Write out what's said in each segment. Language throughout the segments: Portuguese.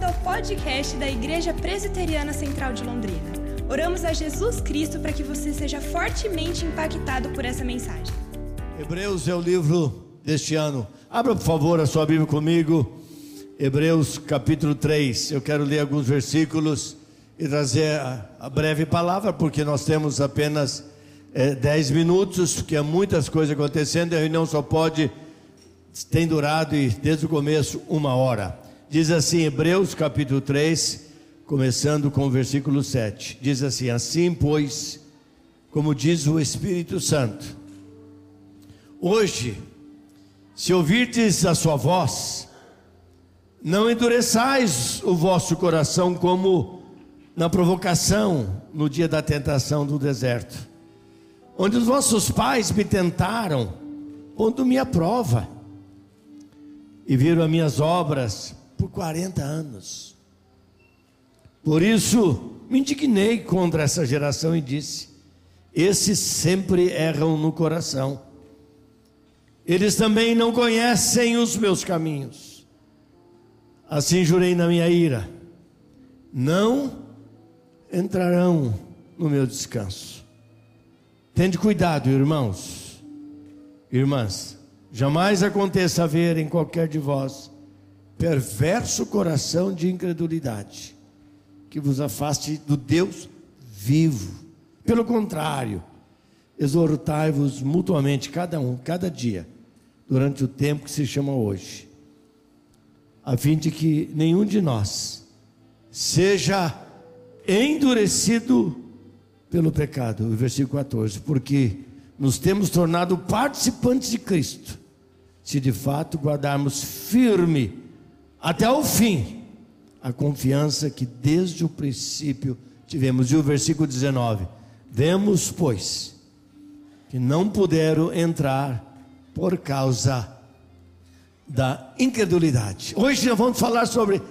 bem-vindo ao podcast da Igreja Presbiteriana Central de Londrina. Oramos a Jesus Cristo para que você seja fortemente impactado por essa mensagem. Hebreus é o livro deste ano. Abra, por favor, a sua Bíblia comigo. Hebreus capítulo 3. Eu quero ler alguns versículos e trazer a, breve palavra, porque nós temos apenas é, 10 minutos, porque há muitas coisas acontecendo e a reunião só pode, tem durado e desde o começo uma hora. Diz assim, Hebreus capítulo 3, começando com o versículo 7. Diz assim: Assim, pois, como diz o Espírito Santo, hoje, se ouvirdes a sua voz, não endureçais o vosso coração como na provocação no dia da tentação do deserto, onde os vossos pais me tentaram, pondo-me à prova, e viram as minhas obras por 40 anos. Por isso, me indignei contra essa geração e disse: esses sempre erram no coração. Eles também não conhecem os meus caminhos. Assim jurei na minha ira: não entrarão no meu descanso. Tende cuidado, irmãos, irmãs, jamais aconteça haver em qualquer de vós perverso coração de incredulidade, que vos afaste do Deus vivo. Pelo contrário, exortai-vos mutuamente, cada um, cada dia, durante o tempo que se chama hoje, a fim de que nenhum de nós seja endurecido pelo pecado. Versículo 14, porque nos temos tornado participantes de Cristo, se de fato guardarmos firme até o fim a confiança que desde o princípio tivemos. E o versículo 19: Vemos, pois, que não puderam entrar por causa da incredulidade. Hoje nós vamos falar sobre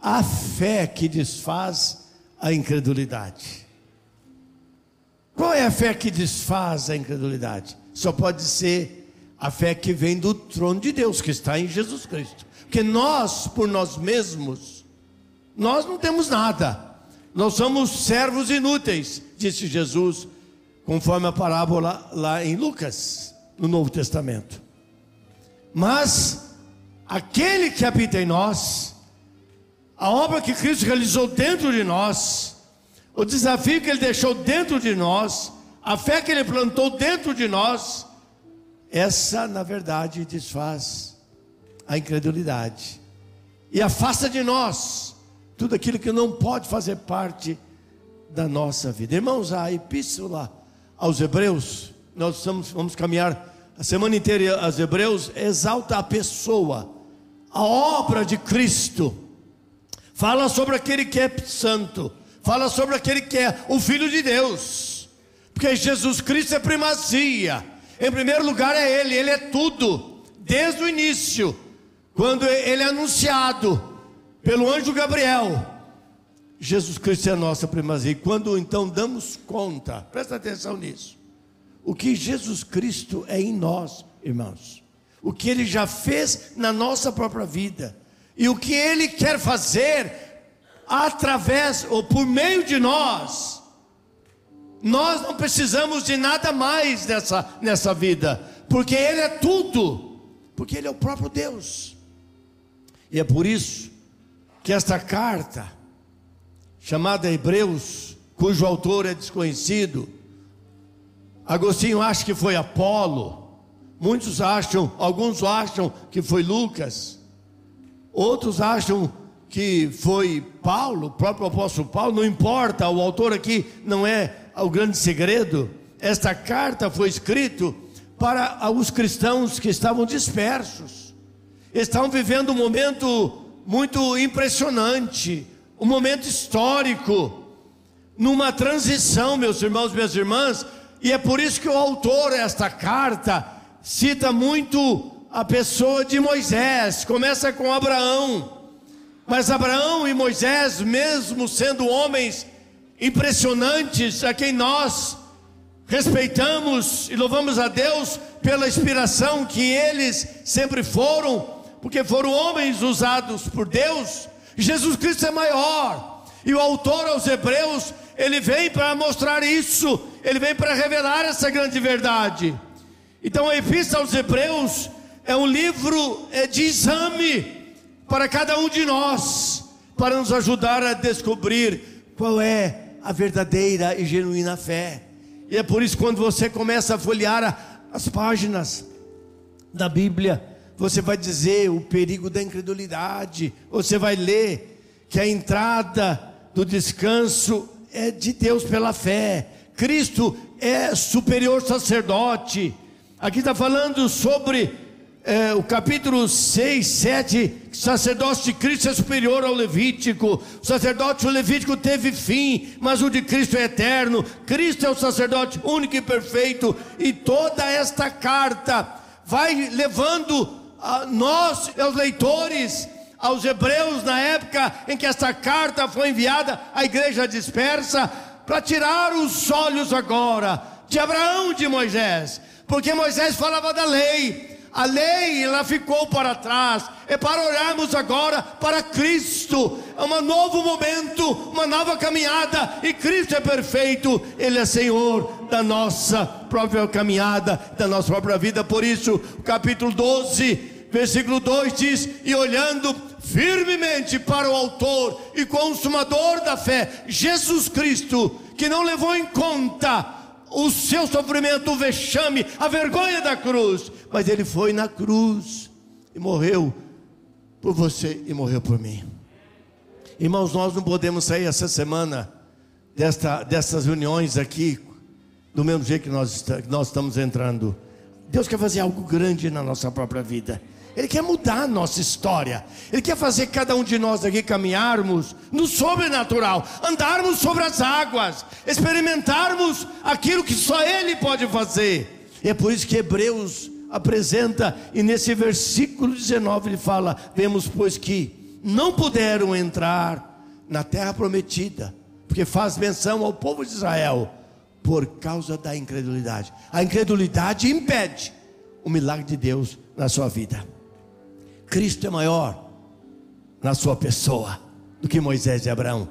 a fé que desfaz a incredulidade. Qual é a fé que desfaz a incredulidade? Só pode ser a fé que vem do trono de Deus, que está em Jesus Cristo. Porque nós, por nós mesmos, nós não temos nada. Nós somos servos inúteis, disse Jesus, conforme a parábola lá em Lucas, no Novo Testamento. Mas aquele que habita em nós, a obra que Cristo realizou dentro de nós, o desafio que ele deixou dentro de nós, a fé que ele plantou dentro de nós, essa na verdade desfaz a incredulidade e afasta de nós tudo aquilo que não pode fazer parte da nossa vida. Irmãos, a epístola aos Hebreus, nós vamos, vamos caminhar a semana inteira aos Hebreus, exalta a pessoa, a obra de Cristo, fala sobre aquele que é santo, fala sobre aquele que é o Filho de Deus, porque Jesus Cristo é primazia, em primeiro lugar é Ele, Ele é tudo, desde o início quando ele é anunciado pelo anjo Gabriel, Jesus Cristo é a nossa primazia. E quando então damos conta, presta atenção nisso, o que Jesus Cristo é em nós, irmãos, o que ele já fez na nossa própria vida, e o que ele quer fazer através ou por meio de nós, nós não precisamos de nada mais nessa, nessa vida, porque Ele é tudo, porque Ele é o próprio Deus. E é por isso que esta carta, chamada Hebreus, cujo autor é desconhecido, Agostinho acha que foi Apolo, muitos acham, alguns acham que foi Lucas, outros acham que foi Paulo, o próprio apóstolo Paulo, não importa, o autor aqui não é o grande segredo. Esta carta foi escrita para os cristãos que estavam dispersos estão vivendo um momento muito impressionante, um momento histórico, numa transição, meus irmãos, minhas irmãs, e é por isso que o autor desta carta cita muito a pessoa de Moisés, começa com Abraão. Mas Abraão e Moisés, mesmo sendo homens impressionantes, a quem nós respeitamos e louvamos a Deus pela inspiração que eles sempre foram, porque foram homens usados por Deus, Jesus Cristo é maior. E o autor aos Hebreus, ele vem para mostrar isso, ele vem para revelar essa grande verdade. Então a Epístola aos Hebreus é um livro é, de exame para cada um de nós, para nos ajudar a descobrir qual é a verdadeira e genuína fé. E é por isso quando você começa a folhear as páginas da Bíblia, você vai dizer o perigo da incredulidade, você vai ler que a entrada do descanso é de Deus pela fé. Cristo é superior sacerdote. Aqui está falando sobre é, o capítulo 6, 7, sacerdócio de Cristo é superior ao Levítico. O sacerdócio levítico teve fim, mas o de Cristo é eterno. Cristo é o sacerdote único e perfeito. E toda esta carta vai levando a nós, aos leitores, aos hebreus, na época em que esta carta foi enviada à igreja dispersa, para tirar os olhos agora de Abraão de Moisés, porque Moisés falava da lei a lei ela ficou para trás. É para olharmos agora para Cristo. É um novo momento, uma nova caminhada. E Cristo é perfeito. Ele é Senhor da nossa própria caminhada, da nossa própria vida. Por isso, capítulo 12, versículo 2 diz: E olhando firmemente para o Autor e Consumador da fé, Jesus Cristo, que não levou em conta o seu sofrimento, o vexame, a vergonha da cruz, mas ele foi na cruz e morreu por você e morreu por mim. Irmãos, nós não podemos sair essa semana desta, dessas reuniões aqui do mesmo jeito que nós, que nós estamos entrando. Deus quer fazer algo grande na nossa própria vida. Ele quer mudar a nossa história. Ele quer fazer cada um de nós aqui caminharmos no sobrenatural, andarmos sobre as águas, experimentarmos aquilo que só Ele pode fazer. E é por isso que Hebreus apresenta, e nesse versículo 19 ele fala: Vemos, pois, que não puderam entrar na terra prometida, porque faz menção ao povo de Israel, por causa da incredulidade. A incredulidade impede o milagre de Deus na sua vida. Cristo é maior na sua pessoa do que Moisés e Abraão.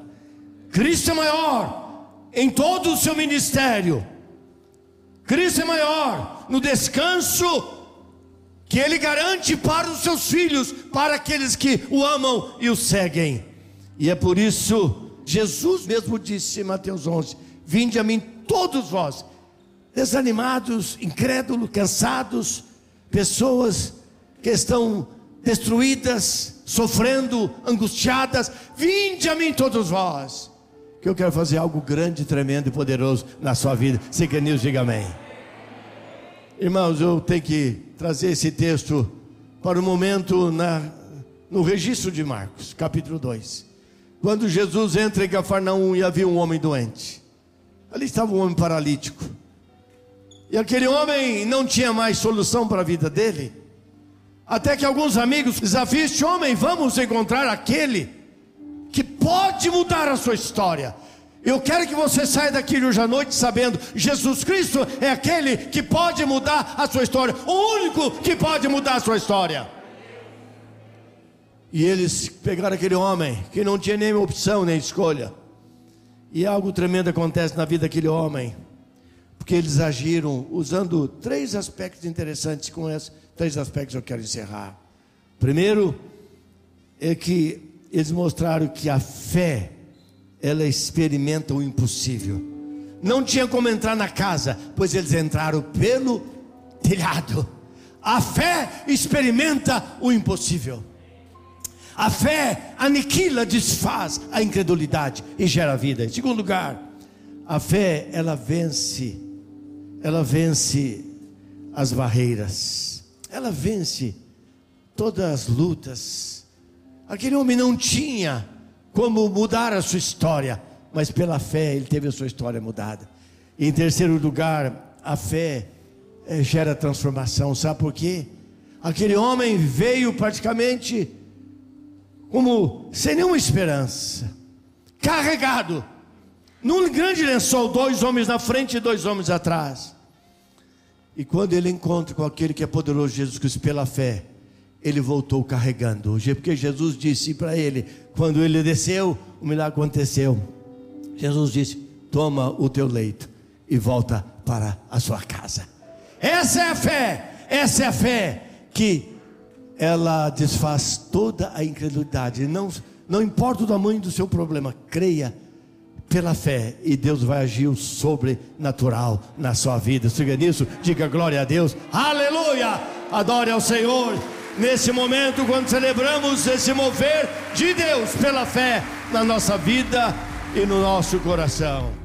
Cristo é maior em todo o seu ministério. Cristo é maior no descanso que ele garante para os seus filhos, para aqueles que o amam e o seguem. E é por isso Jesus mesmo disse em Mateus 11: Vinde a mim todos vós, desanimados, incrédulos, cansados, pessoas que estão destruídas, sofrendo, angustiadas, vinde a mim todos vós, que eu quero fazer algo grande, tremendo e poderoso na sua vida. Se quer Deus, diga amém. Irmãos, eu tenho que trazer esse texto para o momento na, no registro de Marcos, capítulo 2. Quando Jesus entra em Cafarnaum e havia um homem doente. Ali estava um homem paralítico. E aquele homem não tinha mais solução para a vida dele. Até que alguns amigos desafiam este homem, vamos encontrar aquele que pode mudar a sua história. Eu quero que você saia daqui hoje à noite sabendo: Jesus Cristo é aquele que pode mudar a sua história, o único que pode mudar a sua história. E eles pegaram aquele homem que não tinha nem opção nem escolha. E algo tremendo acontece na vida daquele homem, porque eles agiram usando três aspectos interessantes com essa três aspectos eu quero encerrar. Primeiro é que eles mostraram que a fé ela experimenta o impossível. Não tinha como entrar na casa, pois eles entraram pelo telhado. A fé experimenta o impossível. A fé aniquila, desfaz a incredulidade e gera vida. Em segundo lugar, a fé ela vence, ela vence as barreiras ela vence todas as lutas. Aquele homem não tinha como mudar a sua história, mas pela fé ele teve a sua história mudada. E em terceiro lugar, a fé é, gera transformação, sabe por quê? Aquele homem veio praticamente como sem nenhuma esperança, carregado, num grande lençol, dois homens na frente e dois homens atrás. E quando ele encontra com aquele que é poderoso, Jesus Cristo, pela fé, ele voltou carregando. Porque Jesus disse para ele, quando ele desceu, o milagre aconteceu. Jesus disse: Toma o teu leito e volta para a sua casa. Essa é a fé, essa é a fé que ela desfaz toda a incredulidade. Não, não importa o tamanho do seu problema, creia pela fé e Deus vai agir o sobrenatural na sua vida. Siga nisso, diga glória a Deus, aleluia, adore ao Senhor. Nesse momento, quando celebramos esse mover de Deus pela fé na nossa vida e no nosso coração.